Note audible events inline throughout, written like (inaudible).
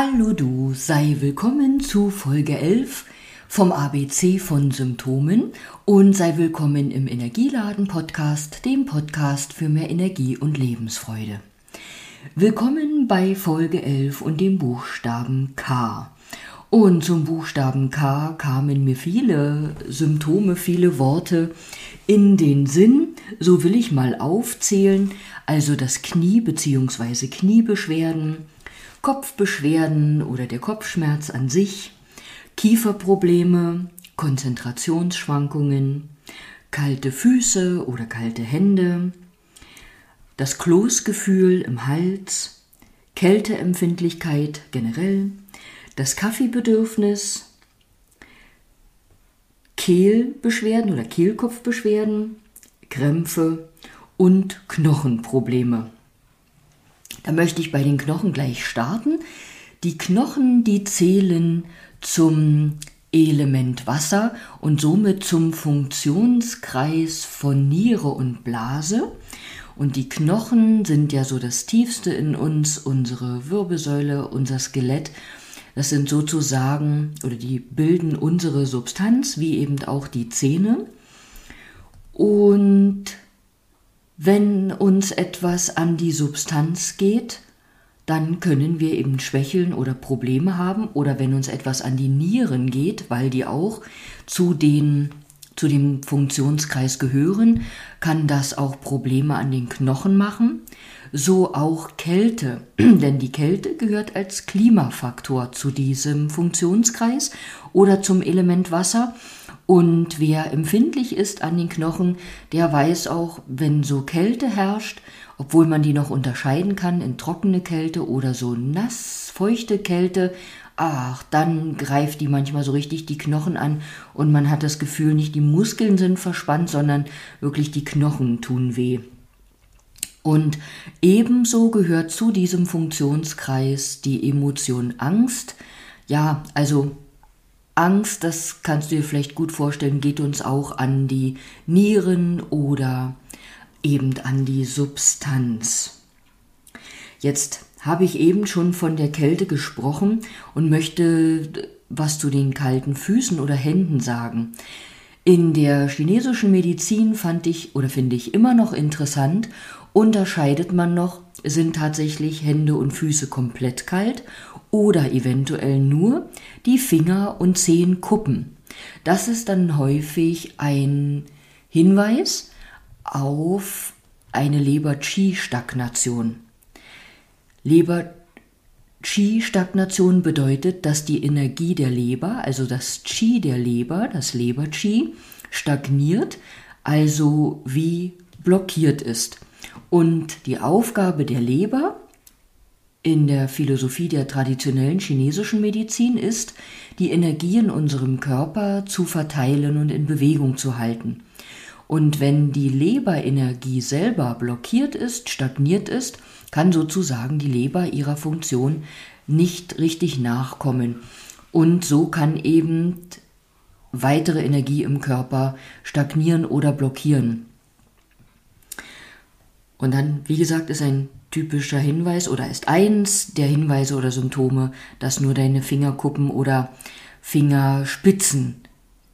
Hallo du, sei willkommen zu Folge 11 vom ABC von Symptomen und sei willkommen im Energieladen Podcast, dem Podcast für mehr Energie und Lebensfreude. Willkommen bei Folge 11 und dem Buchstaben K. Und zum Buchstaben K kamen mir viele Symptome, viele Worte in den Sinn. So will ich mal aufzählen. Also das Knie bzw. Kniebeschwerden, Kopfbeschwerden oder der Kopfschmerz an sich, Kieferprobleme, Konzentrationsschwankungen, kalte Füße oder kalte Hände, das Kloßgefühl im Hals, Kälteempfindlichkeit generell, das Kaffeebedürfnis, Kehlbeschwerden oder Kehlkopfbeschwerden, Krämpfe und Knochenprobleme. Da möchte ich bei den Knochen gleich starten. Die Knochen, die zählen zum Element Wasser und somit zum Funktionskreis von Niere und Blase. Und die Knochen sind ja so das Tiefste in uns, unsere Wirbelsäule, unser Skelett. Das sind sozusagen, oder die bilden unsere Substanz, wie eben auch die Zähne. Und wenn uns etwas an die Substanz geht, dann können wir eben Schwächeln oder Probleme haben. Oder wenn uns etwas an die Nieren geht, weil die auch zu den zu dem Funktionskreis gehören, kann das auch Probleme an den Knochen machen, so auch Kälte, (clears throat) denn die Kälte gehört als Klimafaktor zu diesem Funktionskreis oder zum Element Wasser und wer empfindlich ist an den Knochen, der weiß auch, wenn so Kälte herrscht, obwohl man die noch unterscheiden kann in trockene Kälte oder so nass, feuchte Kälte, ach, dann greift die manchmal so richtig die Knochen an und man hat das Gefühl, nicht die Muskeln sind verspannt, sondern wirklich die Knochen tun weh. Und ebenso gehört zu diesem Funktionskreis die Emotion Angst. Ja, also Angst, das kannst du dir vielleicht gut vorstellen, geht uns auch an die Nieren oder eben an die Substanz. Jetzt habe ich eben schon von der Kälte gesprochen und möchte was zu den kalten Füßen oder Händen sagen. In der chinesischen Medizin fand ich oder finde ich immer noch interessant, unterscheidet man noch, sind tatsächlich Hände und Füße komplett kalt oder eventuell nur die Finger- und Zehenkuppen. Das ist dann häufig ein Hinweis auf eine Leber-Qi-Stagnation. Leber-Qi-Stagnation bedeutet, dass die Energie der Leber, also das Qi der Leber, das Leber-Qi, stagniert, also wie blockiert ist. Und die Aufgabe der Leber in der Philosophie der traditionellen chinesischen Medizin ist, die Energie in unserem Körper zu verteilen und in Bewegung zu halten. Und wenn die Leberenergie selber blockiert ist, stagniert ist, kann sozusagen die Leber ihrer Funktion nicht richtig nachkommen. Und so kann eben weitere Energie im Körper stagnieren oder blockieren. Und dann, wie gesagt, ist ein typischer Hinweis oder ist eins der Hinweise oder Symptome, dass nur deine Fingerkuppen oder Fingerspitzen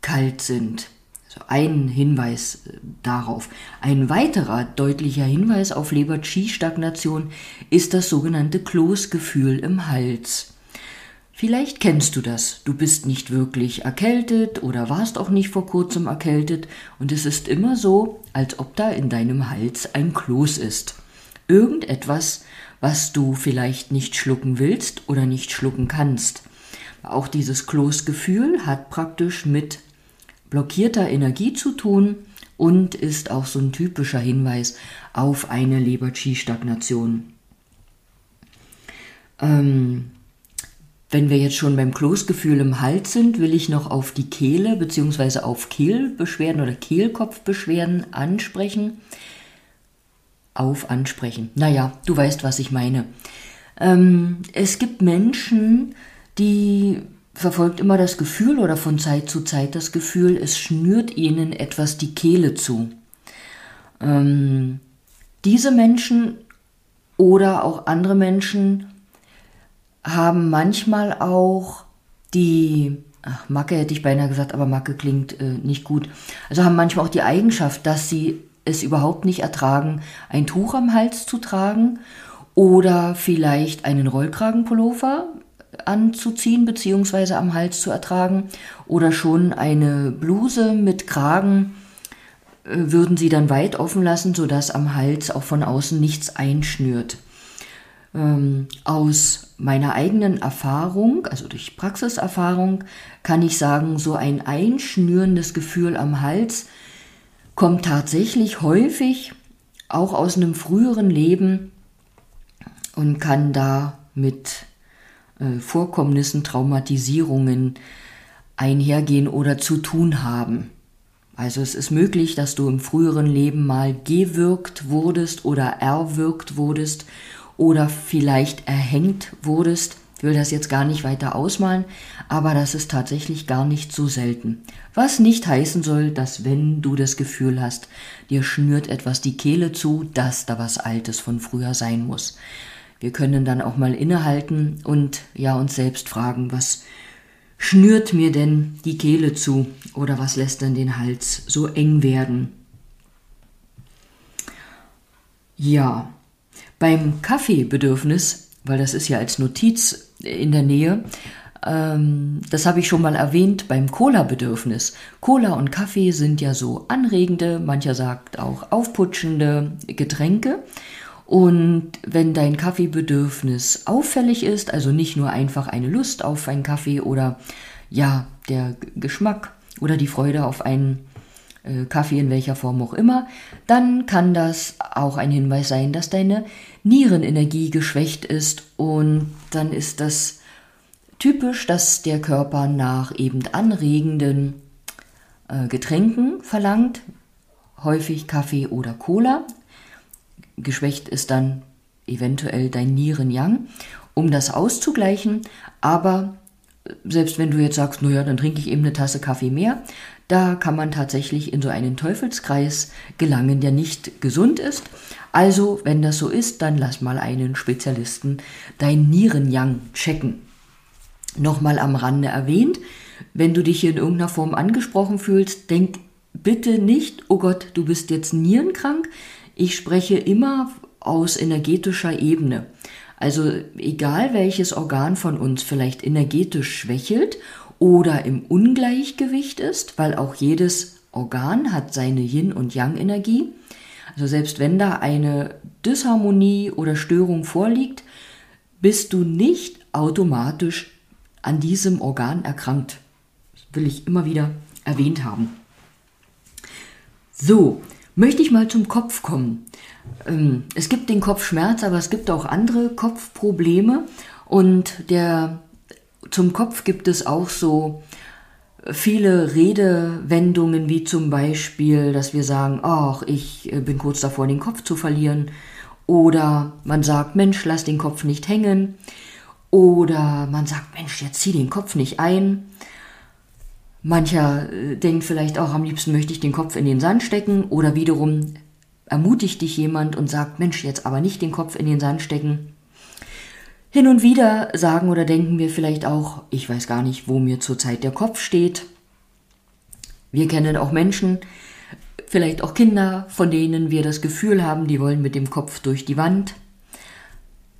kalt sind. Also ein Hinweis äh, darauf. Ein weiterer deutlicher Hinweis auf Leber-Qi-Stagnation ist das sogenannte Kloßgefühl im Hals. Vielleicht kennst du das. Du bist nicht wirklich erkältet oder warst auch nicht vor kurzem erkältet und es ist immer so, als ob da in deinem Hals ein Kloß ist irgendetwas, was du vielleicht nicht schlucken willst oder nicht schlucken kannst. Auch dieses Kloßgefühl hat praktisch mit blockierter Energie zu tun und ist auch so ein typischer Hinweis auf eine Leber-Qi-Stagnation. Ähm, wenn wir jetzt schon beim Kloßgefühl im Hals sind, will ich noch auf die Kehle bzw. auf Kehlbeschwerden oder Kehlkopfbeschwerden ansprechen auf ansprechen. Naja, du weißt, was ich meine. Ähm, es gibt Menschen, die verfolgt immer das Gefühl oder von Zeit zu Zeit das Gefühl, es schnürt ihnen etwas die Kehle zu. Ähm, diese Menschen oder auch andere Menschen haben manchmal auch die, ach, Macke hätte ich beinahe gesagt, aber Macke klingt äh, nicht gut. Also haben manchmal auch die Eigenschaft, dass sie es überhaupt nicht ertragen, ein Tuch am Hals zu tragen oder vielleicht einen Rollkragenpullover anzuziehen bzw. am Hals zu ertragen oder schon eine Bluse mit Kragen äh, würden sie dann weit offen lassen, sodass am Hals auch von außen nichts einschnürt. Ähm, aus meiner eigenen Erfahrung, also durch Praxiserfahrung, kann ich sagen, so ein einschnürendes Gefühl am Hals kommt tatsächlich häufig auch aus einem früheren Leben und kann da mit äh, Vorkommnissen, Traumatisierungen einhergehen oder zu tun haben. Also es ist möglich, dass du im früheren Leben mal gewirkt wurdest oder erwirkt wurdest oder vielleicht erhängt wurdest. Ich will das jetzt gar nicht weiter ausmalen, aber das ist tatsächlich gar nicht so selten. Was nicht heißen soll, dass wenn du das Gefühl hast, dir schnürt etwas die Kehle zu, dass da was Altes von früher sein muss. Wir können dann auch mal innehalten und ja uns selbst fragen, was schnürt mir denn die Kehle zu oder was lässt denn den Hals so eng werden? Ja, beim Kaffeebedürfnis, weil das ist ja als Notiz in der Nähe, ähm, das habe ich schon mal erwähnt beim Cola-Bedürfnis. Cola und Kaffee sind ja so anregende, mancher sagt auch aufputschende Getränke. Und wenn dein Kaffeebedürfnis auffällig ist, also nicht nur einfach eine Lust auf einen Kaffee oder ja, der Geschmack oder die Freude auf einen äh, Kaffee in welcher Form auch immer, dann kann das auch ein Hinweis sein, dass deine Nierenenergie geschwächt ist und dann ist das typisch, dass der Körper nach eben anregenden äh, Getränken verlangt, häufig Kaffee oder Cola, geschwächt ist dann eventuell dein Nieren-Yang, um das auszugleichen. Aber selbst wenn du jetzt sagst, naja, dann trinke ich eben eine Tasse Kaffee mehr, da kann man tatsächlich in so einen Teufelskreis gelangen, der nicht gesund ist. Also, wenn das so ist, dann lass mal einen Spezialisten dein Nieren-Yang checken. Nochmal am Rande erwähnt, wenn du dich hier in irgendeiner Form angesprochen fühlst, denk bitte nicht, oh Gott, du bist jetzt nierenkrank. Ich spreche immer aus energetischer Ebene. Also egal welches Organ von uns vielleicht energetisch schwächelt oder im Ungleichgewicht ist, weil auch jedes Organ hat seine Yin- und Yang-Energie. Also selbst wenn da eine Disharmonie oder Störung vorliegt, bist du nicht automatisch an diesem Organ erkrankt. Das will ich immer wieder erwähnt haben. So, möchte ich mal zum Kopf kommen. Ähm, es gibt den Kopfschmerz, aber es gibt auch andere Kopfprobleme und der, zum Kopf gibt es auch so viele Redewendungen, wie zum Beispiel, dass wir sagen, ach, ich äh, bin kurz davor, den Kopf zu verlieren. Oder man sagt, Mensch, lass den Kopf nicht hängen. Oder man sagt, Mensch, jetzt zieh den Kopf nicht ein. Mancher äh, denkt vielleicht auch, am liebsten möchte ich den Kopf in den Sand stecken oder wiederum ermutigt dich jemand und sagt, Mensch, jetzt aber nicht den Kopf in den Sand stecken. Hin und wieder sagen oder denken wir vielleicht auch, ich weiß gar nicht, wo mir zurzeit der Kopf steht. Wir kennen auch Menschen, vielleicht auch Kinder, von denen wir das Gefühl haben, die wollen mit dem Kopf durch die Wand.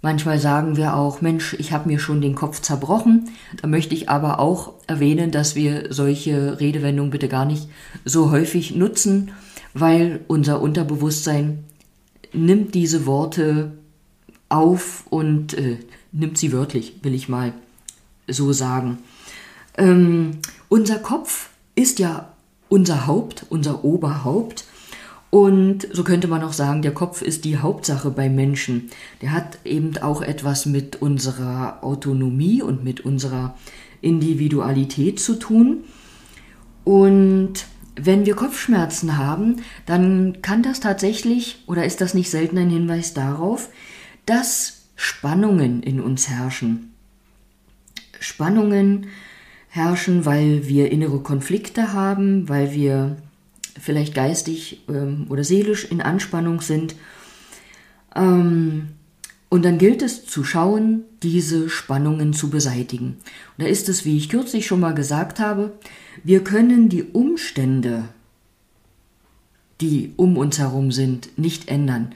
Manchmal sagen wir auch, Mensch, ich habe mir schon den Kopf zerbrochen. Da möchte ich aber auch erwähnen, dass wir solche Redewendungen bitte gar nicht so häufig nutzen, weil unser Unterbewusstsein nimmt diese Worte auf und äh, nimmt sie wörtlich, will ich mal so sagen. Ähm, unser Kopf ist ja unser Haupt, unser Oberhaupt. Und so könnte man auch sagen, der Kopf ist die Hauptsache beim Menschen. Der hat eben auch etwas mit unserer Autonomie und mit unserer Individualität zu tun. Und wenn wir Kopfschmerzen haben, dann kann das tatsächlich oder ist das nicht selten ein Hinweis darauf, dass Spannungen in uns herrschen. Spannungen herrschen, weil wir innere Konflikte haben, weil wir vielleicht geistig ähm, oder seelisch in Anspannung sind. Ähm, Und dann gilt es zu schauen, diese Spannungen zu beseitigen. Und da ist es, wie ich kürzlich schon mal gesagt habe, wir können die Umstände, die um uns herum sind, nicht ändern.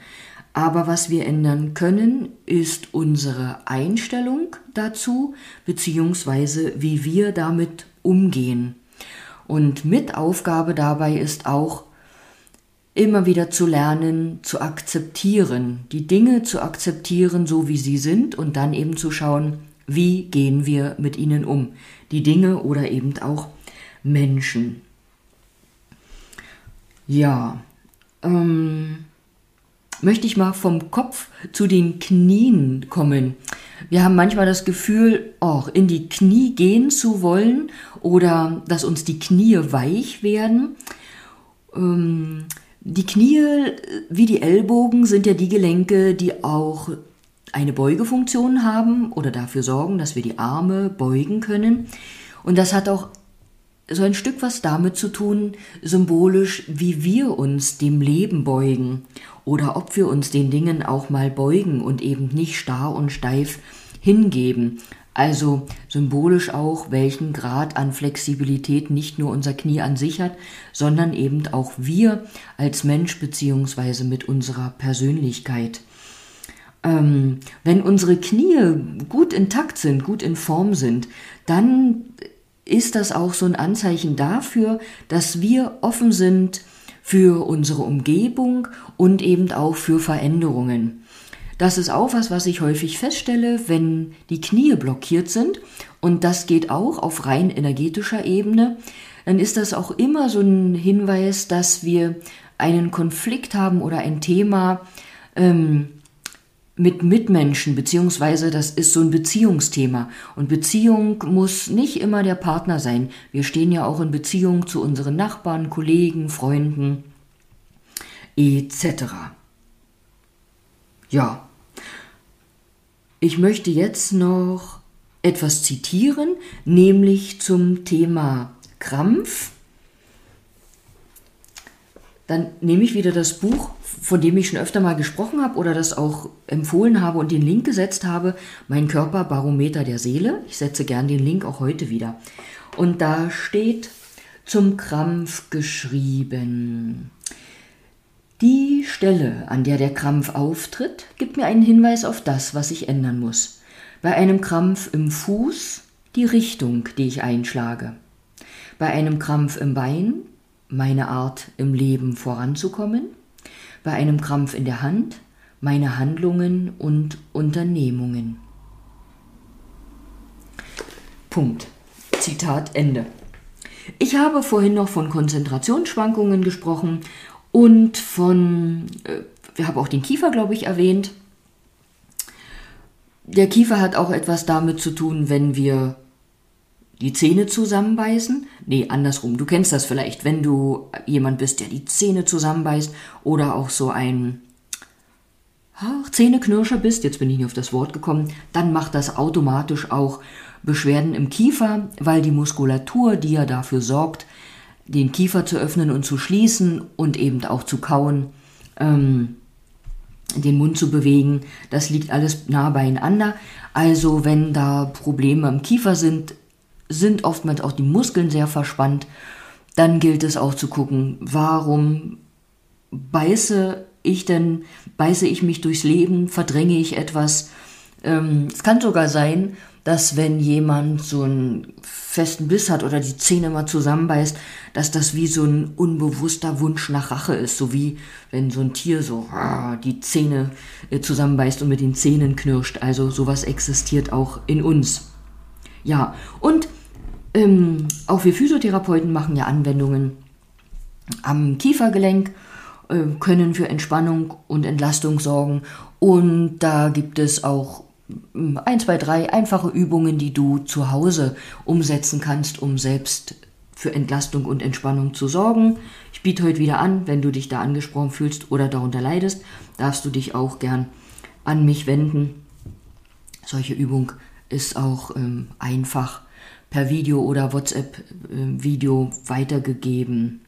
Aber was wir ändern können, ist unsere Einstellung dazu, beziehungsweise wie wir damit umgehen. Und mit Aufgabe dabei ist auch, immer wieder zu lernen, zu akzeptieren, die Dinge zu akzeptieren, so wie sie sind und dann eben zu schauen, wie gehen wir mit ihnen um, die Dinge oder eben auch Menschen. Ja, ähm, möchte ich mal vom Kopf zu den Knien kommen. Wir haben manchmal das Gefühl, auch in die Knie gehen zu wollen oder dass uns die Knie weich werden. Ähm, die Knie wie die Ellbogen sind ja die Gelenke, die auch eine Beugefunktion haben oder dafür sorgen, dass wir die Arme beugen können. Und das hat auch so ein Stück was damit zu tun, symbolisch, wie wir uns dem Leben beugen oder ob wir uns den Dingen auch mal beugen und eben nicht starr und steif hingeben. Also symbolisch auch, welchen Grad an Flexibilität nicht nur unser Knie an sich hat, sondern eben auch wir als Mensch beziehungsweise mit unserer Persönlichkeit. Ähm, wenn unsere Knie gut intakt sind, gut in Form sind, dann ist das auch so ein Anzeichen dafür, dass wir offen sind für unsere Umgebung und eben auch für Veränderungen. Das ist auch was, was ich häufig feststelle, wenn die Knie blockiert sind. Und das geht auch auf rein energetischer Ebene. Dann ist das auch immer so ein Hinweis, dass wir einen Konflikt haben oder ein Thema, ähm, mit Mitmenschen, beziehungsweise das ist so ein Beziehungsthema. Und Beziehung muss nicht immer der Partner sein. Wir stehen ja auch in Beziehung zu unseren Nachbarn, Kollegen, Freunden etc. Ja. Ich möchte jetzt noch etwas zitieren, nämlich zum Thema Krampf. Dann nehme ich wieder das Buch von dem ich schon öfter mal gesprochen habe oder das auch empfohlen habe und den Link gesetzt habe, mein Körper Barometer der Seele. Ich setze gern den Link auch heute wieder. Und da steht zum Krampf geschrieben. Die Stelle, an der der Krampf auftritt, gibt mir einen Hinweis auf das, was ich ändern muss. Bei einem Krampf im Fuß die Richtung, die ich einschlage. Bei einem Krampf im Bein meine Art im Leben voranzukommen bei einem Krampf in der Hand meine Handlungen und Unternehmungen. Punkt. Zitat Ende. Ich habe vorhin noch von Konzentrationsschwankungen gesprochen und von, äh, wir haben auch den Kiefer, glaube ich, erwähnt. Der Kiefer hat auch etwas damit zu tun, wenn wir die Zähne zusammenbeißen. Nee, andersrum. Du kennst das vielleicht, wenn du jemand bist, der die Zähne zusammenbeißt oder auch so ein Zähneknirscher bist, jetzt bin ich nicht auf das Wort gekommen, dann macht das automatisch auch Beschwerden im Kiefer, weil die Muskulatur, die ja dafür sorgt, den Kiefer zu öffnen und zu schließen und eben auch zu kauen, ähm, den Mund zu bewegen, das liegt alles nah beieinander. Also wenn da Probleme im Kiefer sind, sind oftmals auch die Muskeln sehr verspannt. Dann gilt es auch zu gucken, warum beiße ich denn, beiße ich mich durchs Leben, verdränge ich etwas. Ähm, es kann sogar sein, dass wenn jemand so einen festen Biss hat oder die Zähne mal zusammenbeißt, dass das wie so ein unbewusster Wunsch nach Rache ist, so wie wenn so ein Tier so die Zähne äh, zusammenbeißt und mit den Zähnen knirscht. Also sowas existiert auch in uns. Ja, und ähm, auch wir Physiotherapeuten machen ja Anwendungen am Kiefergelenk, äh, können für Entspannung und Entlastung sorgen. Und da gibt es auch ähm, ein, zwei, drei einfache Übungen, die du zu Hause umsetzen kannst, um selbst für Entlastung und Entspannung zu sorgen. Ich biete heute wieder an, wenn du dich da angesprochen fühlst oder darunter leidest, darfst du dich auch gern an mich wenden. Solche Übung ist auch ähm, einfach per Video oder WhatsApp-Video äh, weitergegeben.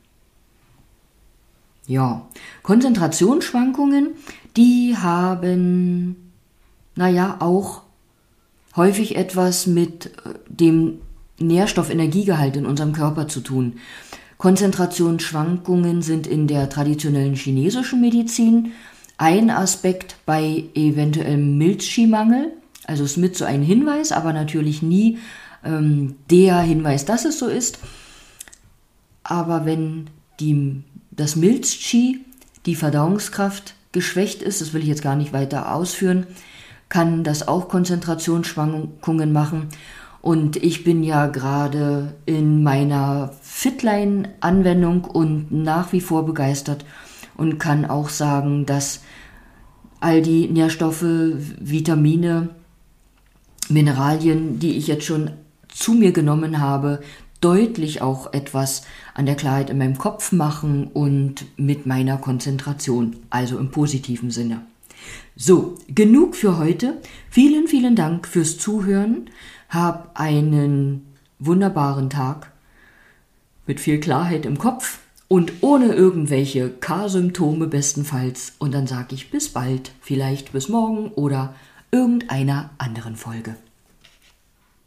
Ja, Konzentrationsschwankungen, die haben naja, auch häufig etwas mit äh, dem Nährstoffenergiegehalt in unserem Körper zu tun. Konzentrationsschwankungen sind in der traditionellen chinesischen Medizin ein Aspekt bei eventuellem Milchschiemangel. Also ist mit so ein Hinweis, aber natürlich nie ähm, der Hinweis, dass es so ist. Aber wenn die, das Milzqi, die Verdauungskraft, geschwächt ist, das will ich jetzt gar nicht weiter ausführen, kann das auch Konzentrationsschwankungen machen. Und ich bin ja gerade in meiner Fitline-Anwendung und nach wie vor begeistert und kann auch sagen, dass all die Nährstoffe, Vitamine, Mineralien, die ich jetzt schon zu mir genommen habe, deutlich auch etwas an der Klarheit in meinem Kopf machen und mit meiner Konzentration, also im positiven Sinne. So, genug für heute. Vielen, vielen Dank fürs Zuhören. Hab einen wunderbaren Tag mit viel Klarheit im Kopf und ohne irgendwelche K-Symptome bestenfalls. Und dann sage ich bis bald, vielleicht bis morgen oder irgendeiner anderen Folge.